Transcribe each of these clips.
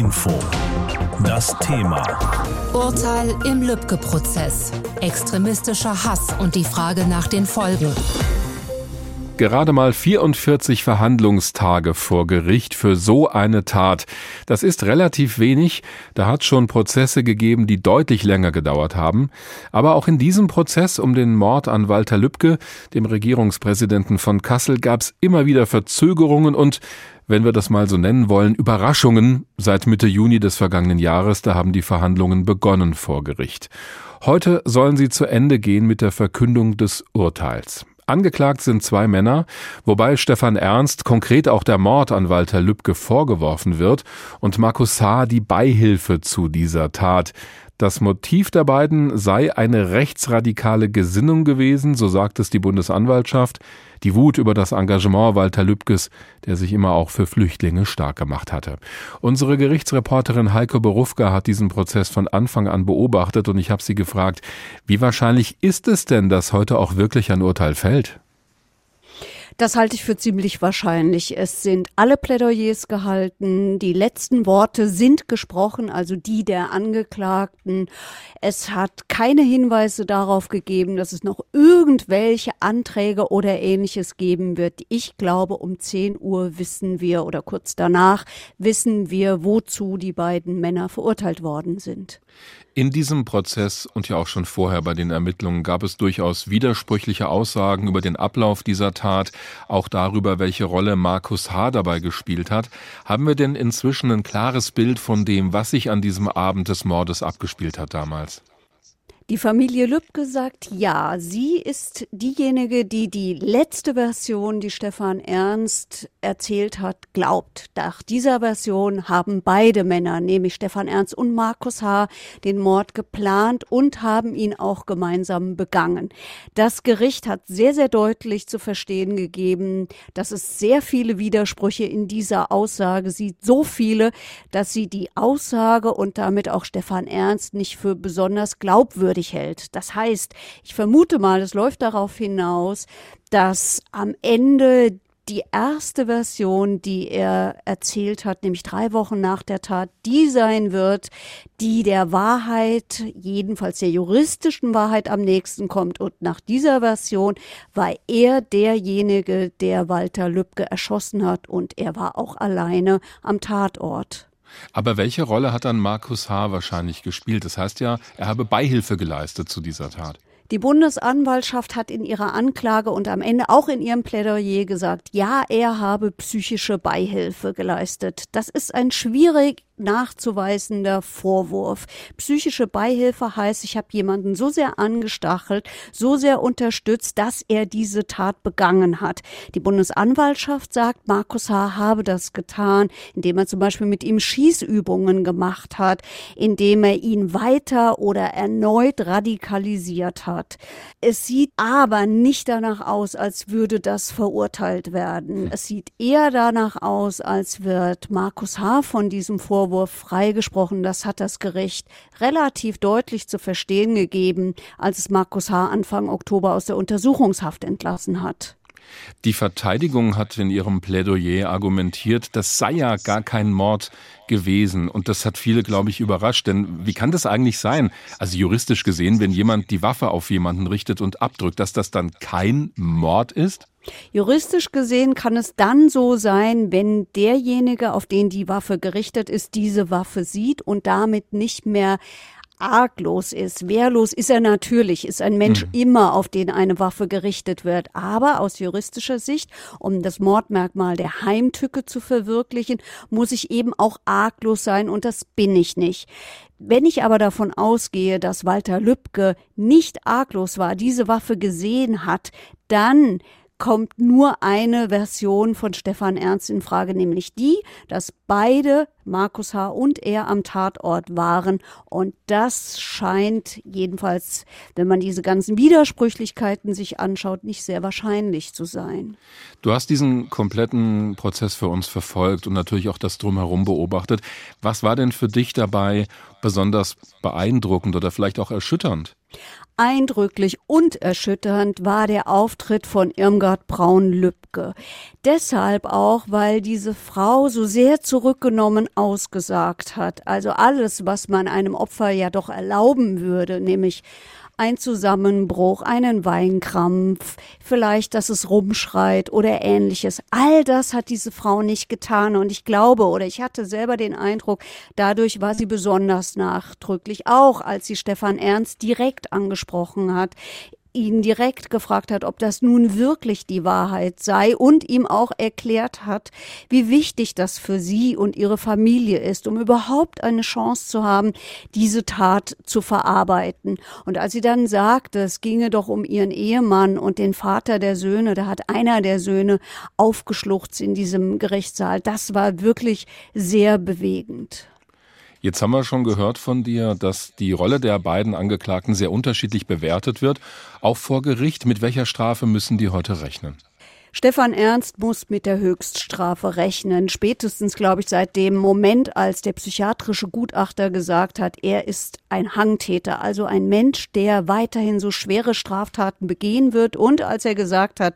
Info. Das Thema. Urteil im Lübcke-Prozess. Extremistischer Hass und die Frage nach den Folgen. Gerade mal 44 Verhandlungstage vor Gericht für so eine Tat. Das ist relativ wenig. Da hat schon Prozesse gegeben, die deutlich länger gedauert haben. Aber auch in diesem Prozess um den Mord an Walter Lübcke, dem Regierungspräsidenten von Kassel, gab es immer wieder Verzögerungen und wenn wir das mal so nennen wollen, Überraschungen seit Mitte Juni des vergangenen Jahres. Da haben die Verhandlungen begonnen vor Gericht. Heute sollen sie zu Ende gehen mit der Verkündung des Urteils. Angeklagt sind zwei Männer, wobei Stefan Ernst konkret auch der Mord an Walter Lübcke vorgeworfen wird und Markus H. die Beihilfe zu dieser Tat. Das Motiv der beiden sei eine rechtsradikale Gesinnung gewesen, so sagt es die Bundesanwaltschaft. Die Wut über das Engagement Walter Lübkes, der sich immer auch für Flüchtlinge stark gemacht hatte. Unsere Gerichtsreporterin Heike Berufka hat diesen Prozess von Anfang an beobachtet und ich habe sie gefragt, wie wahrscheinlich ist es denn, dass heute auch wirklich ein Urteil fällt? Das halte ich für ziemlich wahrscheinlich. Es sind alle Plädoyers gehalten. Die letzten Worte sind gesprochen, also die der Angeklagten. Es hat keine Hinweise darauf gegeben, dass es noch irgendwelche Anträge oder ähnliches geben wird. Ich glaube, um 10 Uhr wissen wir oder kurz danach wissen wir, wozu die beiden Männer verurteilt worden sind. In diesem Prozess und ja auch schon vorher bei den Ermittlungen gab es durchaus widersprüchliche Aussagen über den Ablauf dieser Tat, auch darüber, welche Rolle Markus H. dabei gespielt hat. Haben wir denn inzwischen ein klares Bild von dem, was sich an diesem Abend des Mordes abgespielt hat damals? Die Familie Lübcke sagt ja. Sie ist diejenige, die die letzte Version, die Stefan Ernst erzählt hat, glaubt. Nach dieser Version haben beide Männer, nämlich Stefan Ernst und Markus H., den Mord geplant und haben ihn auch gemeinsam begangen. Das Gericht hat sehr, sehr deutlich zu verstehen gegeben, dass es sehr viele Widersprüche in dieser Aussage sieht. So viele, dass sie die Aussage und damit auch Stefan Ernst nicht für besonders glaubwürdig fertig hält. Das heißt, ich vermute mal, es läuft darauf hinaus, dass am Ende die erste Version, die er erzählt hat, nämlich drei Wochen nach der Tat, die sein wird, die der Wahrheit, jedenfalls der juristischen Wahrheit am nächsten kommt. Und nach dieser Version war er derjenige, der Walter Lübcke erschossen hat und er war auch alleine am Tatort. Aber welche Rolle hat dann Markus H. wahrscheinlich gespielt? Das heißt ja, er habe Beihilfe geleistet zu dieser Tat. Die Bundesanwaltschaft hat in ihrer Anklage und am Ende auch in ihrem Plädoyer gesagt, ja, er habe psychische Beihilfe geleistet. Das ist ein schwierig nachzuweisender Vorwurf. Psychische Beihilfe heißt, ich habe jemanden so sehr angestachelt, so sehr unterstützt, dass er diese Tat begangen hat. Die Bundesanwaltschaft sagt, Markus H. habe das getan, indem er zum Beispiel mit ihm Schießübungen gemacht hat, indem er ihn weiter oder erneut radikalisiert hat. Es sieht aber nicht danach aus, als würde das verurteilt werden. Es sieht eher danach aus, als wird Markus H. von diesem Vorwurf Vorwurf freigesprochen. Das hat das Gericht relativ deutlich zu verstehen gegeben, als es Markus H. Anfang Oktober aus der Untersuchungshaft entlassen hat. Die Verteidigung hat in ihrem Plädoyer argumentiert, das sei ja gar kein Mord gewesen. Und das hat viele, glaube ich, überrascht. Denn wie kann das eigentlich sein? Also juristisch gesehen, wenn jemand die Waffe auf jemanden richtet und abdrückt, dass das dann kein Mord ist? Juristisch gesehen kann es dann so sein, wenn derjenige, auf den die Waffe gerichtet ist, diese Waffe sieht und damit nicht mehr arglos ist. Wehrlos ist er natürlich, ist ein Mensch mhm. immer, auf den eine Waffe gerichtet wird. Aber aus juristischer Sicht, um das Mordmerkmal der Heimtücke zu verwirklichen, muss ich eben auch arglos sein und das bin ich nicht. Wenn ich aber davon ausgehe, dass Walter Lübcke nicht arglos war, diese Waffe gesehen hat, dann kommt nur eine Version von Stefan Ernst in Frage, nämlich die, dass beide, Markus H. und er, am Tatort waren. Und das scheint jedenfalls, wenn man diese ganzen Widersprüchlichkeiten sich anschaut, nicht sehr wahrscheinlich zu sein. Du hast diesen kompletten Prozess für uns verfolgt und natürlich auch das drumherum beobachtet. Was war denn für dich dabei besonders beeindruckend oder vielleicht auch erschütternd? Eindrücklich und erschütternd war der Auftritt von Irmgard Braun-Lübcke. Deshalb auch, weil diese Frau so sehr zurückgenommen ausgesagt hat. Also alles, was man einem Opfer ja doch erlauben würde, nämlich ein Zusammenbruch, einen Weinkrampf, vielleicht, dass es rumschreit oder ähnliches. All das hat diese Frau nicht getan und ich glaube oder ich hatte selber den Eindruck, dadurch war sie besonders nachdrücklich, auch als sie Stefan Ernst direkt angesprochen hat ihn direkt gefragt hat, ob das nun wirklich die Wahrheit sei und ihm auch erklärt hat, wie wichtig das für sie und ihre Familie ist, um überhaupt eine Chance zu haben, diese Tat zu verarbeiten. Und als sie dann sagte, es ginge doch um ihren Ehemann und den Vater der Söhne, da hat einer der Söhne aufgeschluchzt in diesem Gerichtssaal. Das war wirklich sehr bewegend. Jetzt haben wir schon gehört von dir, dass die Rolle der beiden Angeklagten sehr unterschiedlich bewertet wird. Auch vor Gericht, mit welcher Strafe müssen die heute rechnen? Stefan Ernst muss mit der Höchststrafe rechnen. Spätestens, glaube ich, seit dem Moment, als der psychiatrische Gutachter gesagt hat, er ist ein Hangtäter, also ein Mensch, der weiterhin so schwere Straftaten begehen wird. Und als er gesagt hat,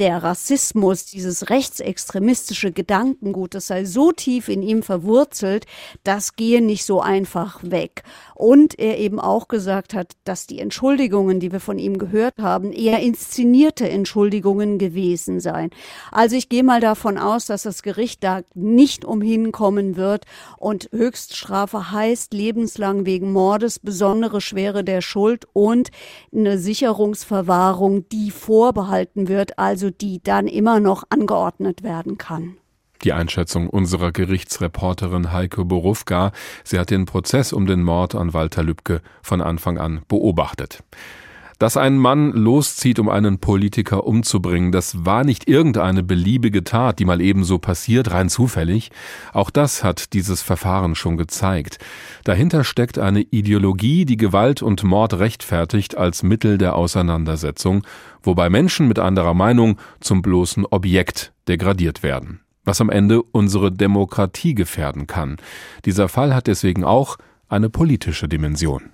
der Rassismus, dieses rechtsextremistische Gedankengut, das sei so tief in ihm verwurzelt, das gehe nicht so einfach weg. Und er eben auch gesagt hat, dass die Entschuldigungen, die wir von ihm gehört haben, eher inszenierte Entschuldigungen gewesen seien. Also ich gehe mal davon aus, dass das Gericht da nicht umhin kommen wird und Höchststrafe heißt lebenslang wegen Mordes, besondere Schwere der Schuld und eine Sicherungsverwahrung, die vorbehalten wird, also die dann immer noch angeordnet werden kann. Die Einschätzung unserer Gerichtsreporterin Heike Borufka. Sie hat den Prozess um den Mord an Walter Lübcke von Anfang an beobachtet. Dass ein Mann loszieht, um einen Politiker umzubringen, das war nicht irgendeine beliebige Tat, die mal ebenso passiert, rein zufällig. Auch das hat dieses Verfahren schon gezeigt. Dahinter steckt eine Ideologie, die Gewalt und Mord rechtfertigt als Mittel der Auseinandersetzung, wobei Menschen mit anderer Meinung zum bloßen Objekt degradiert werden. Was am Ende unsere Demokratie gefährden kann. Dieser Fall hat deswegen auch eine politische Dimension.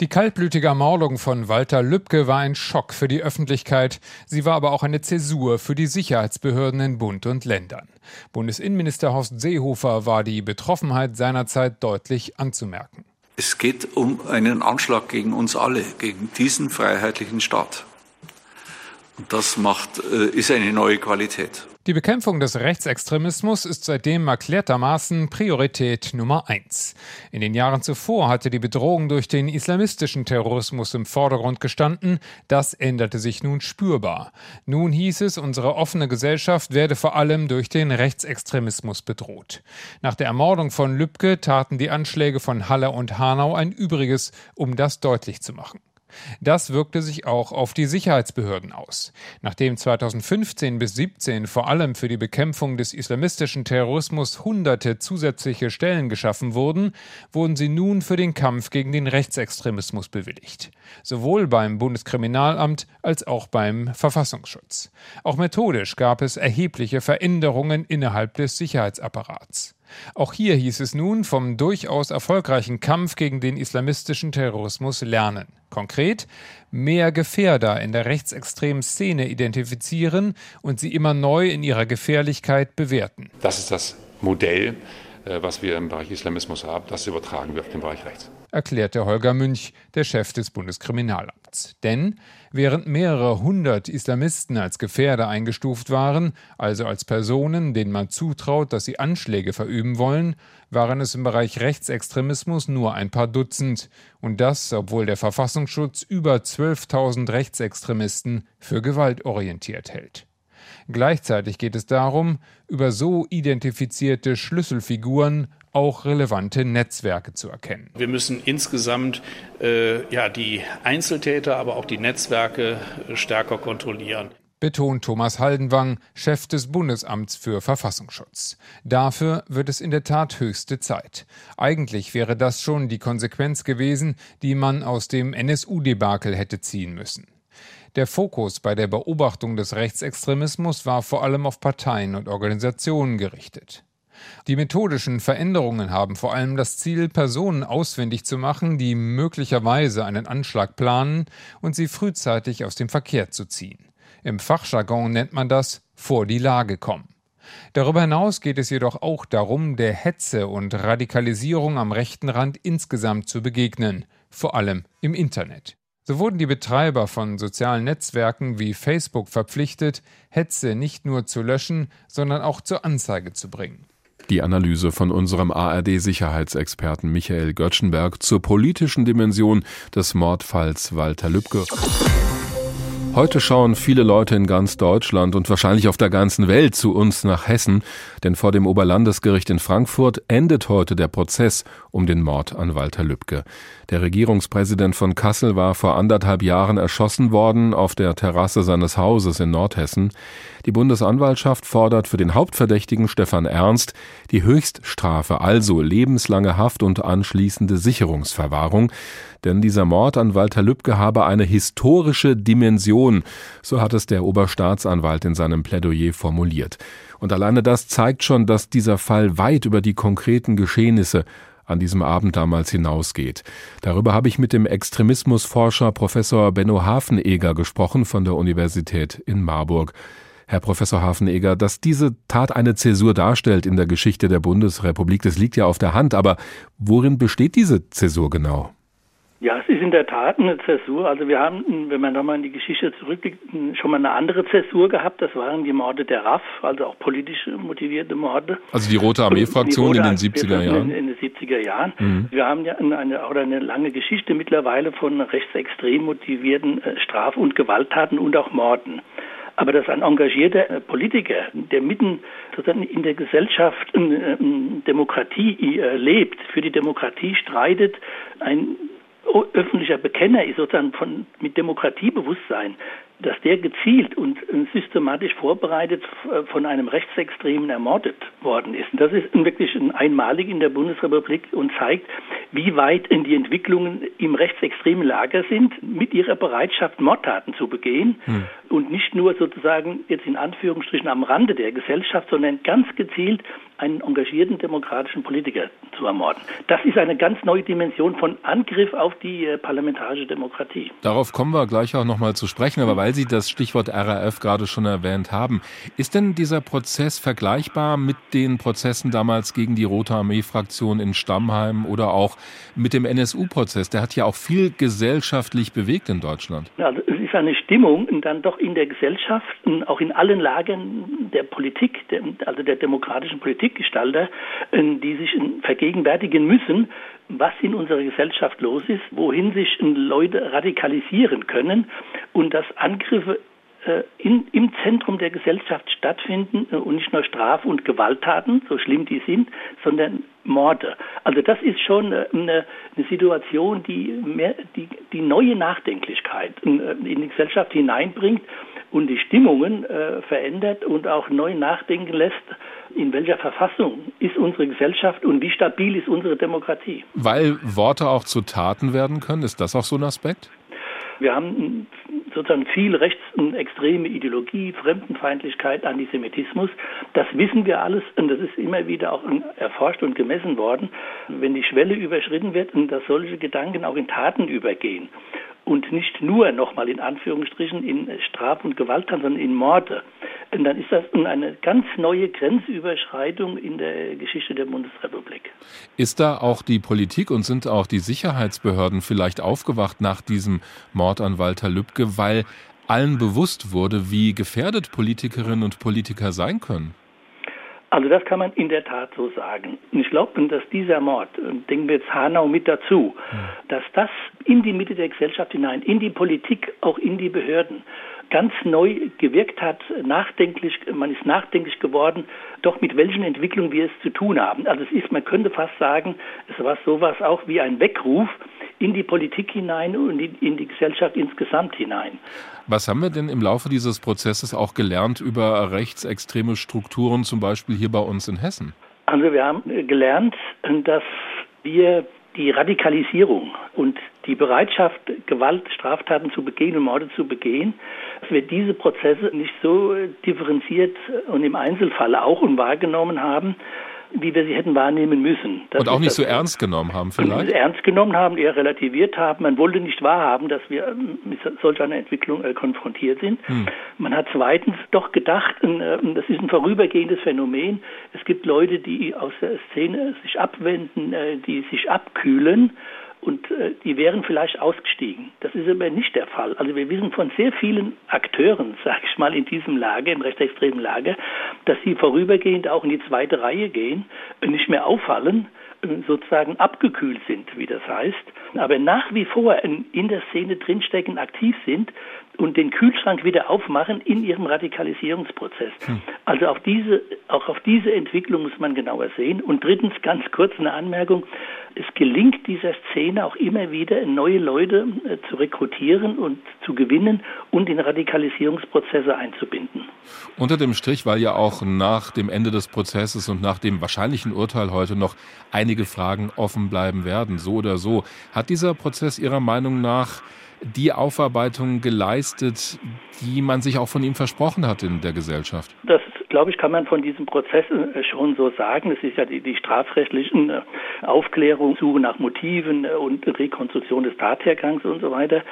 Die kaltblütige Ermordung von Walter Lübcke war ein Schock für die Öffentlichkeit. Sie war aber auch eine Zäsur für die Sicherheitsbehörden in Bund und Ländern. Bundesinnenminister Horst Seehofer war die Betroffenheit seinerzeit deutlich anzumerken. Es geht um einen Anschlag gegen uns alle, gegen diesen freiheitlichen Staat. Und das macht, äh, ist eine neue Qualität. Die Bekämpfung des Rechtsextremismus ist seitdem erklärtermaßen Priorität Nummer eins. In den Jahren zuvor hatte die Bedrohung durch den islamistischen Terrorismus im Vordergrund gestanden. Das änderte sich nun spürbar. Nun hieß es, unsere offene Gesellschaft werde vor allem durch den Rechtsextremismus bedroht. Nach der Ermordung von Lübcke taten die Anschläge von Halle und Hanau ein Übriges, um das deutlich zu machen. Das wirkte sich auch auf die Sicherheitsbehörden aus. Nachdem 2015 bis 2017 vor allem für die Bekämpfung des islamistischen Terrorismus hunderte zusätzliche Stellen geschaffen wurden, wurden sie nun für den Kampf gegen den Rechtsextremismus bewilligt. Sowohl beim Bundeskriminalamt als auch beim Verfassungsschutz. Auch methodisch gab es erhebliche Veränderungen innerhalb des Sicherheitsapparats. Auch hier hieß es nun vom durchaus erfolgreichen Kampf gegen den islamistischen Terrorismus lernen. Konkret mehr Gefährder in der rechtsextremen Szene identifizieren und sie immer neu in ihrer Gefährlichkeit bewerten. Das ist das Modell, äh, was wir im Bereich Islamismus haben, das übertragen wird im Bereich Rechts. Erklärte Holger Münch, der Chef des Bundeskriminalamts. Denn während mehrere hundert Islamisten als Gefährder eingestuft waren, also als Personen, denen man zutraut, dass sie Anschläge verüben wollen, waren es im Bereich Rechtsextremismus nur ein paar Dutzend. Und das, obwohl der Verfassungsschutz über 12.000 Rechtsextremisten für gewaltorientiert hält. Gleichzeitig geht es darum, über so identifizierte Schlüsselfiguren auch relevante Netzwerke zu erkennen. Wir müssen insgesamt äh, ja, die Einzeltäter, aber auch die Netzwerke stärker kontrollieren betont Thomas Haldenwang, Chef des Bundesamts für Verfassungsschutz. Dafür wird es in der Tat höchste Zeit. Eigentlich wäre das schon die Konsequenz gewesen, die man aus dem NSU-Debakel hätte ziehen müssen. Der Fokus bei der Beobachtung des Rechtsextremismus war vor allem auf Parteien und Organisationen gerichtet. Die methodischen Veränderungen haben vor allem das Ziel, Personen ausfindig zu machen, die möglicherweise einen Anschlag planen und sie frühzeitig aus dem Verkehr zu ziehen. Im Fachjargon nennt man das vor die Lage kommen. Darüber hinaus geht es jedoch auch darum, der Hetze und Radikalisierung am rechten Rand insgesamt zu begegnen, vor allem im Internet. So wurden die Betreiber von sozialen Netzwerken wie Facebook verpflichtet, Hetze nicht nur zu löschen, sondern auch zur Anzeige zu bringen. Die Analyse von unserem ARD-Sicherheitsexperten Michael Göttschenberg zur politischen Dimension des Mordfalls Walter Lübcke. Heute schauen viele Leute in ganz Deutschland und wahrscheinlich auf der ganzen Welt zu uns nach Hessen, denn vor dem Oberlandesgericht in Frankfurt endet heute der Prozess um den Mord an Walter Lübcke. Der Regierungspräsident von Kassel war vor anderthalb Jahren erschossen worden auf der Terrasse seines Hauses in Nordhessen. Die Bundesanwaltschaft fordert für den Hauptverdächtigen Stefan Ernst die Höchststrafe, also lebenslange Haft und anschließende Sicherungsverwahrung. Denn dieser Mord an Walter Lübcke habe eine historische Dimension, so hat es der Oberstaatsanwalt in seinem Plädoyer formuliert. Und alleine das zeigt schon, dass dieser Fall weit über die konkreten Geschehnisse an diesem Abend damals hinausgeht. Darüber habe ich mit dem Extremismusforscher Professor Benno Hafenegger gesprochen von der Universität in Marburg. Herr Professor Hafenegger, dass diese Tat eine Zäsur darstellt in der Geschichte der Bundesrepublik, das liegt ja auf der Hand, aber worin besteht diese Zäsur genau? Ja, es ist in der Tat eine Zäsur. Also wir haben, wenn man nochmal in die Geschichte zurückblickt, schon mal eine andere Zäsur gehabt. Das waren die Morde der RAF, also auch politisch motivierte Morde. Also die Rote Armee-Fraktion in den 70er Jahren? In, in den 70er Jahren. Mhm. Wir haben ja eine, oder eine lange Geschichte mittlerweile von rechtsextrem motivierten äh, Straf- und Gewalttaten und auch Morden. Aber dass ein engagierter äh, Politiker, der mitten in der Gesellschaft äh, Demokratie lebt, für die Demokratie streitet, ein öffentlicher Bekenner ist, sozusagen von, mit Demokratiebewusstsein, dass der gezielt und systematisch vorbereitet von einem Rechtsextremen ermordet worden ist. Und das ist wirklich einmalig in der Bundesrepublik und zeigt, wie weit die Entwicklungen im rechtsextremen Lager sind, mit ihrer Bereitschaft, Mordtaten zu begehen hm. und nicht nur sozusagen jetzt in Anführungsstrichen am Rande der Gesellschaft, sondern ganz gezielt einen engagierten demokratischen Politiker zu ermorden. Das ist eine ganz neue Dimension von Angriff auf die äh, parlamentarische Demokratie. Darauf kommen wir gleich auch nochmal zu sprechen, aber weil Sie das Stichwort RAF gerade schon erwähnt haben, ist denn dieser Prozess vergleichbar mit den Prozessen damals gegen die Rote Armee-Fraktion in Stammheim oder auch mit dem NSU-Prozess? Der hat ja auch viel gesellschaftlich bewegt in Deutschland. Also es ist eine Stimmung dann doch in der Gesellschaft, auch in allen Lagen der Politik, also der demokratischen Politik, Politikgestalter, äh, die sich vergegenwärtigen müssen, was in unserer Gesellschaft los ist, wohin sich Leute radikalisieren können und dass Angriffe in, im Zentrum der Gesellschaft stattfinden äh, und nicht nur Straf- und Gewalttaten, so schlimm die sind, sondern Morde. Also das ist schon eine, eine Situation, die, mehr, die, die neue Nachdenklichkeit in, in die Gesellschaft hineinbringt und die Stimmungen äh, verändert und auch neu nachdenken lässt, in welcher Verfassung ist unsere Gesellschaft und wie stabil ist unsere Demokratie. Weil Worte auch zu Taten werden können, ist das auch so ein Aspekt? Wir haben sozusagen viel rechtsextreme Ideologie, Fremdenfeindlichkeit, Antisemitismus. Das wissen wir alles und das ist immer wieder auch erforscht und gemessen worden. Wenn die Schwelle überschritten wird und dass solche Gedanken auch in Taten übergehen und nicht nur nochmal in Anführungsstrichen in Straf- und Gewalttaten, sondern in Morde, dann ist das eine ganz neue Grenzüberschreitung in der Geschichte der Bundesrepublik. Ist da auch die Politik und sind auch die Sicherheitsbehörden vielleicht aufgewacht nach diesem Mord an Walter Lübcke, weil allen bewusst wurde, wie gefährdet Politikerinnen und Politiker sein können? Also das kann man in der Tat so sagen. Und ich glaube, dass dieser Mord, denken wir jetzt Hanau mit dazu, dass das in die Mitte der Gesellschaft hinein, in die Politik, auch in die Behörden, ganz neu gewirkt hat, nachdenklich, man ist nachdenklich geworden, doch mit welchen Entwicklungen wir es zu tun haben. Also es ist, man könnte fast sagen, es war sowas auch wie ein Weckruf in die Politik hinein und in die Gesellschaft insgesamt hinein. Was haben wir denn im Laufe dieses Prozesses auch gelernt über rechtsextreme Strukturen, zum Beispiel hier bei uns in Hessen? Also wir haben gelernt, dass wir die Radikalisierung und die Bereitschaft, Gewalt, Straftaten zu begehen und Morde zu begehen, wir diese Prozesse nicht so differenziert und im Einzelfall auch unwahrgenommen haben, wie wir sie hätten wahrnehmen müssen. Das und auch nicht so ernst genommen haben vielleicht? Ernst genommen haben, eher relativiert haben. Man wollte nicht wahrhaben, dass wir ähm, mit solch einer Entwicklung äh, konfrontiert sind. Hm. Man hat zweitens doch gedacht, äh, das ist ein vorübergehendes Phänomen. Es gibt Leute, die aus der Szene sich abwenden, äh, die sich abkühlen und äh, die wären vielleicht ausgestiegen. Das ist aber nicht der Fall. Also wir wissen von sehr vielen Akteuren, sage ich mal, in diesem Lager, im rechtsextremen Lager, dass sie vorübergehend auch in die zweite Reihe gehen, nicht mehr auffallen, äh, sozusagen abgekühlt sind, wie das heißt, aber nach wie vor in der Szene drinstecken, aktiv sind und den Kühlschrank wieder aufmachen in ihrem Radikalisierungsprozess. Hm. Also auch diese, auch auf diese Entwicklung muss man genauer sehen. Und drittens ganz kurz eine Anmerkung. Es gelingt dieser Szene auch immer wieder, neue Leute äh, zu rekrutieren und zu gewinnen und in Radikalisierungsprozesse einzubinden. Unter dem Strich, weil ja auch nach dem Ende des Prozesses und nach dem wahrscheinlichen Urteil heute noch einige Fragen offen bleiben werden, so oder so. Hat dieser Prozess Ihrer Meinung nach die Aufarbeitung geleistet, die man sich auch von ihm versprochen hat in der Gesellschaft? Das, glaube ich, kann man von diesem Prozess äh, schon so sagen. Es ist ja die, die strafrechtlichen äh, Aufklärung, Suche nach Motiven äh, und Rekonstruktion des Tathergangs und so weiter.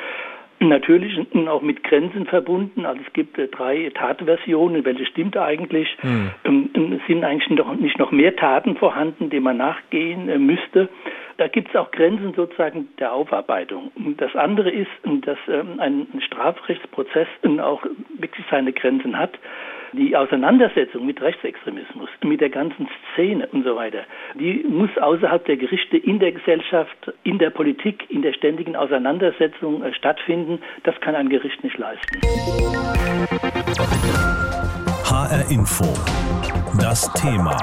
Natürlich auch mit Grenzen verbunden. Also es gibt drei Tatversionen. Welche stimmt eigentlich? Hm. Ähm, sind eigentlich noch, nicht noch mehr Taten vorhanden, denen man nachgehen müsste? Da gibt es auch Grenzen sozusagen der Aufarbeitung. Das andere ist, dass ähm, ein Strafrechtsprozess auch wirklich seine Grenzen hat. Die Auseinandersetzung mit Rechtsextremismus, mit der ganzen Szene und so weiter, die muss außerhalb der Gerichte in der Gesellschaft, in der Politik, in der ständigen Auseinandersetzung äh, stattfinden. Das kann ein Gericht nicht leisten. HR Info. Das Thema.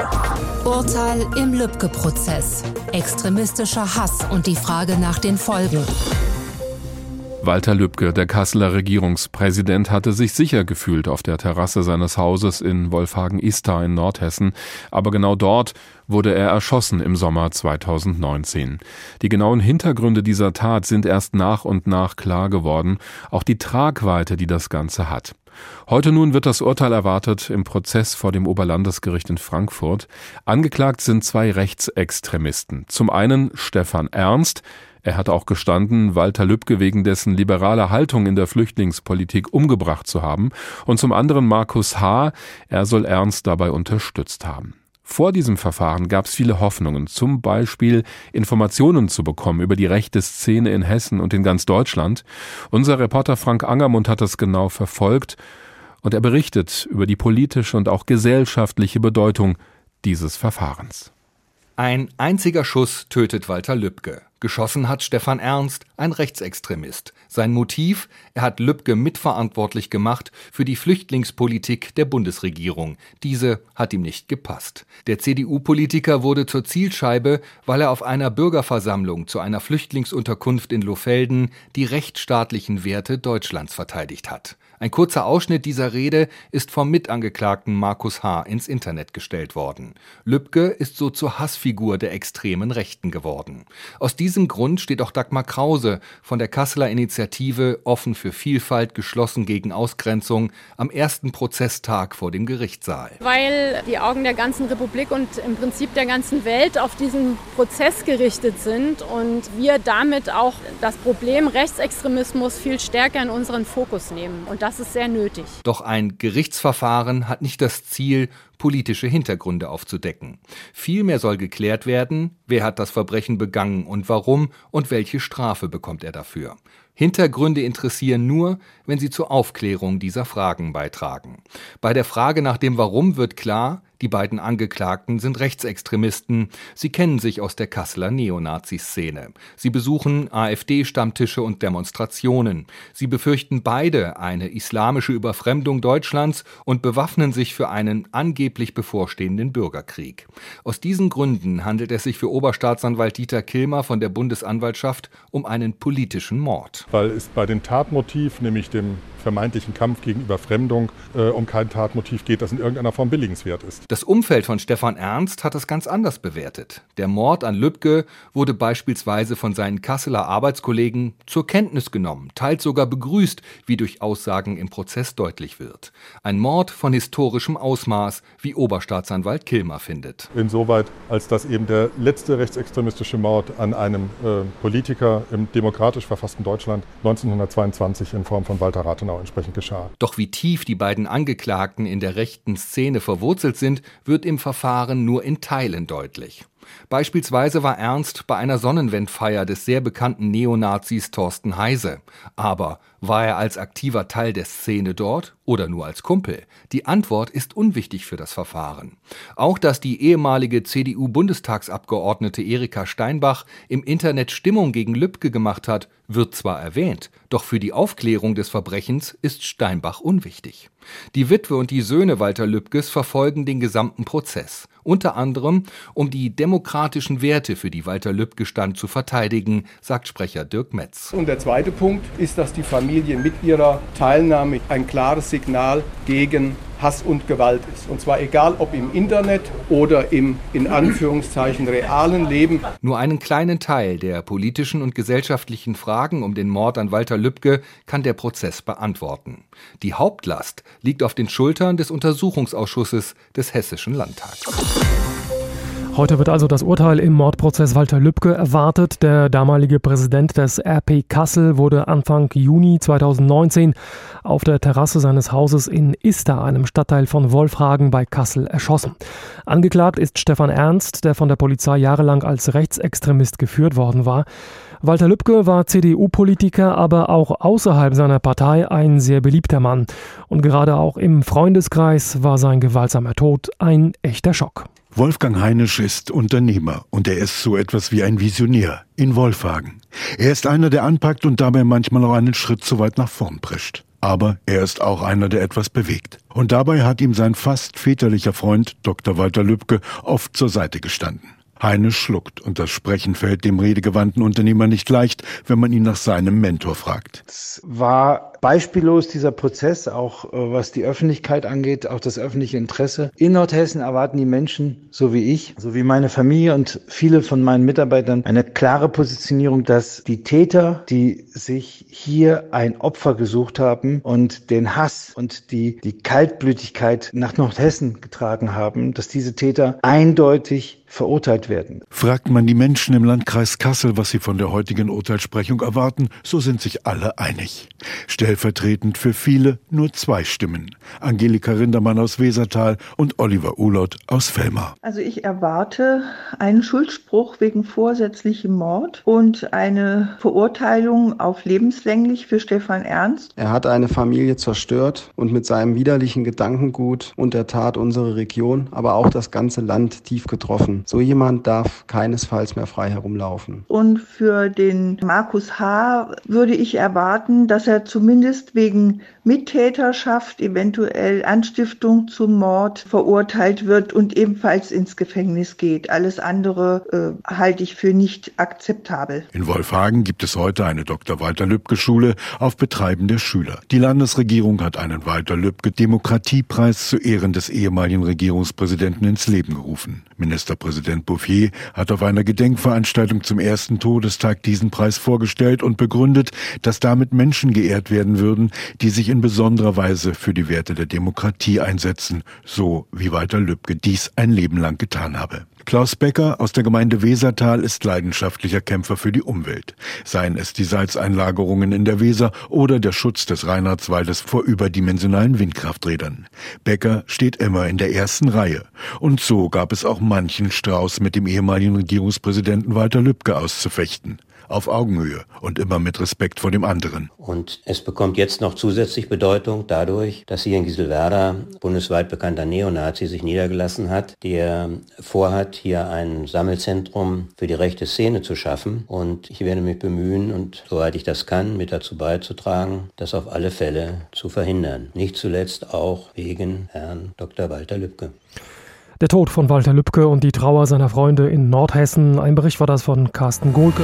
Urteil im Lübcke-Prozess. Extremistischer Hass und die Frage nach den Folgen. Walter Lübcke, der Kasseler Regierungspräsident, hatte sich sicher gefühlt auf der Terrasse seines Hauses in Wolfhagen-Istar in Nordhessen. Aber genau dort wurde er erschossen im Sommer 2019. Die genauen Hintergründe dieser Tat sind erst nach und nach klar geworden, auch die Tragweite, die das Ganze hat. Heute nun wird das Urteil erwartet im Prozess vor dem Oberlandesgericht in Frankfurt. Angeklagt sind zwei Rechtsextremisten. Zum einen Stefan Ernst, er hat auch gestanden, Walter Lübcke wegen dessen liberaler Haltung in der Flüchtlingspolitik umgebracht zu haben, und zum anderen Markus H., er soll Ernst dabei unterstützt haben. Vor diesem Verfahren gab es viele Hoffnungen, zum Beispiel Informationen zu bekommen über die rechte Szene in Hessen und in ganz Deutschland. Unser Reporter Frank Angermund hat das genau verfolgt und er berichtet über die politische und auch gesellschaftliche Bedeutung dieses Verfahrens. Ein einziger Schuss tötet Walter Lübcke. Geschossen hat Stefan Ernst, ein Rechtsextremist. Sein Motiv, er hat Lübcke mitverantwortlich gemacht für die Flüchtlingspolitik der Bundesregierung. Diese hat ihm nicht gepasst. Der CDU-Politiker wurde zur Zielscheibe, weil er auf einer Bürgerversammlung zu einer Flüchtlingsunterkunft in Lofelden die rechtsstaatlichen Werte Deutschlands verteidigt hat. Ein kurzer Ausschnitt dieser Rede ist vom Mitangeklagten Markus H. ins Internet gestellt worden. Lübcke ist so zur Hassfigur der extremen Rechten geworden. Aus diesem Grund steht auch Dagmar Krause von der Kasseler Initiative Offen für Vielfalt, geschlossen gegen Ausgrenzung am ersten Prozesstag vor dem Gerichtssaal. Weil die Augen der ganzen Republik und im Prinzip der ganzen Welt auf diesen Prozess gerichtet sind und wir damit auch das Problem Rechtsextremismus viel stärker in unseren Fokus nehmen. Und das das ist sehr nötig. Doch ein Gerichtsverfahren hat nicht das Ziel, politische Hintergründe aufzudecken. Vielmehr soll geklärt werden, wer hat das Verbrechen begangen und warum und welche Strafe bekommt er dafür. Hintergründe interessieren nur, wenn sie zur Aufklärung dieser Fragen beitragen. Bei der Frage nach dem Warum wird klar, die beiden Angeklagten sind Rechtsextremisten. Sie kennen sich aus der Kasseler Neonazi-Szene. Sie besuchen AfD-Stammtische und Demonstrationen. Sie befürchten beide eine islamische Überfremdung Deutschlands und bewaffnen sich für einen angeblich bevorstehenden Bürgerkrieg. Aus diesen Gründen handelt es sich für Oberstaatsanwalt Dieter Kilmer von der Bundesanwaltschaft um einen politischen Mord. Weil es bei dem Tatmotiv, nämlich dem vermeintlichen Kampf gegen Überfremdung äh, um kein Tatmotiv geht, das in irgendeiner Form billigenswert ist. Das Umfeld von Stefan Ernst hat es ganz anders bewertet. Der Mord an Lübcke wurde beispielsweise von seinen Kasseler Arbeitskollegen zur Kenntnis genommen, teils sogar begrüßt, wie durch Aussagen im Prozess deutlich wird. Ein Mord von historischem Ausmaß, wie Oberstaatsanwalt Kilmer findet. Insoweit, als dass eben der letzte rechtsextremistische Mord an einem äh, Politiker im demokratisch verfassten Deutschland 1922 in Form von Walter Rathenau entsprechend geschah. Doch wie tief die beiden Angeklagten in der rechten Szene verwurzelt sind, wird im Verfahren nur in Teilen deutlich. Beispielsweise war Ernst bei einer Sonnenwendfeier des sehr bekannten Neonazis Thorsten Heise. Aber war er als aktiver Teil der Szene dort oder nur als Kumpel? Die Antwort ist unwichtig für das Verfahren. Auch dass die ehemalige CDU-Bundestagsabgeordnete Erika Steinbach im Internet Stimmung gegen Lübcke gemacht hat, wird zwar erwähnt, doch für die Aufklärung des Verbrechens ist Steinbach unwichtig. Die Witwe und die Söhne Walter Lübkes verfolgen den gesamten Prozess, unter anderem um die demokratischen Werte, für die Walter Lübcke stand, zu verteidigen, sagt Sprecher Dirk Metz. Und der zweite Punkt ist, dass die Familie mit ihrer Teilnahme ein klares Signal gegen Hass und Gewalt ist. Und zwar egal, ob im Internet oder im in Anführungszeichen realen Leben. Nur einen kleinen Teil der politischen und gesellschaftlichen Fragen um den Mord an Walter Lübcke kann der Prozess beantworten. Die Hauptlast liegt auf den Schultern des Untersuchungsausschusses des Hessischen Landtags. Heute wird also das Urteil im Mordprozess Walter Lübcke erwartet. Der damalige Präsident des RP Kassel wurde Anfang Juni 2019 auf der Terrasse seines Hauses in Ista, einem Stadtteil von Wolfhagen bei Kassel, erschossen. Angeklagt ist Stefan Ernst, der von der Polizei jahrelang als Rechtsextremist geführt worden war. Walter Lübcke war CDU-Politiker, aber auch außerhalb seiner Partei ein sehr beliebter Mann. Und gerade auch im Freundeskreis war sein gewaltsamer Tod ein echter Schock. Wolfgang Heinisch ist Unternehmer und er ist so etwas wie ein Visionär in Wolfhagen. Er ist einer, der anpackt und dabei manchmal auch einen Schritt zu weit nach vorn prescht. Aber er ist auch einer, der etwas bewegt. Und dabei hat ihm sein fast väterlicher Freund Dr. Walter Lübcke oft zur Seite gestanden. Heine schluckt und das Sprechen fällt dem redegewandten Unternehmer nicht leicht, wenn man ihn nach seinem Mentor fragt. Es war beispiellos dieser Prozess, auch äh, was die Öffentlichkeit angeht, auch das öffentliche Interesse. In Nordhessen erwarten die Menschen, so wie ich, so wie meine Familie und viele von meinen Mitarbeitern, eine klare Positionierung, dass die Täter, die sich hier ein Opfer gesucht haben und den Hass und die, die Kaltblütigkeit nach Nordhessen getragen haben, dass diese Täter eindeutig verurteilt werden. Fragt man die Menschen im Landkreis Kassel, was sie von der heutigen Urteilsprechung erwarten, so sind sich alle einig. Stellvertretend für viele nur zwei Stimmen. Angelika Rindermann aus Wesertal und Oliver Ulot aus Fellmar. Also ich erwarte einen Schuldspruch wegen vorsätzlichem Mord und eine Verurteilung auf lebenslänglich für Stefan Ernst. Er hat eine Familie zerstört und mit seinem widerlichen Gedankengut und der Tat unsere Region, aber auch das ganze Land tief getroffen. So jemand darf keinesfalls mehr frei herumlaufen. Und für den Markus H. würde ich erwarten, dass er zumindest wegen Mittäterschaft, eventuell Anstiftung zum Mord verurteilt wird und ebenfalls ins Gefängnis geht. Alles andere äh, halte ich für nicht akzeptabel. In Wolfhagen gibt es heute eine Dr. Walter Lübcke Schule auf Betreiben der Schüler. Die Landesregierung hat einen Walter Lübcke Demokratiepreis zu Ehren des ehemaligen Regierungspräsidenten ins Leben gerufen. Ministerpräsident Bouffier hat auf einer Gedenkveranstaltung zum ersten Todestag diesen Preis vorgestellt und begründet, dass damit Menschen geehrt werden würden, die sich in besonderer Weise für die Werte der Demokratie einsetzen, so wie Walter Lübcke dies ein Leben lang getan habe. Klaus Becker aus der Gemeinde Wesertal ist leidenschaftlicher Kämpfer für die Umwelt. Seien es die Salzeinlagerungen in der Weser oder der Schutz des Reinhardswaldes vor überdimensionalen Windkrafträdern. Becker steht immer in der ersten Reihe. Und so gab es auch manchen Strauß mit dem ehemaligen Regierungspräsidenten Walter Lübcke auszufechten auf Augenhöhe und immer mit Respekt vor dem anderen. Und es bekommt jetzt noch zusätzlich Bedeutung dadurch, dass hier in Gieselwerder bundesweit bekannter Neonazi sich niedergelassen hat, der vorhat, hier ein Sammelzentrum für die rechte Szene zu schaffen. Und ich werde mich bemühen und soweit ich das kann, mit dazu beizutragen, das auf alle Fälle zu verhindern. Nicht zuletzt auch wegen Herrn Dr. Walter Lübcke. Der Tod von Walter Lübcke und die Trauer seiner Freunde in Nordhessen. Ein Bericht war das von Carsten Gohlke.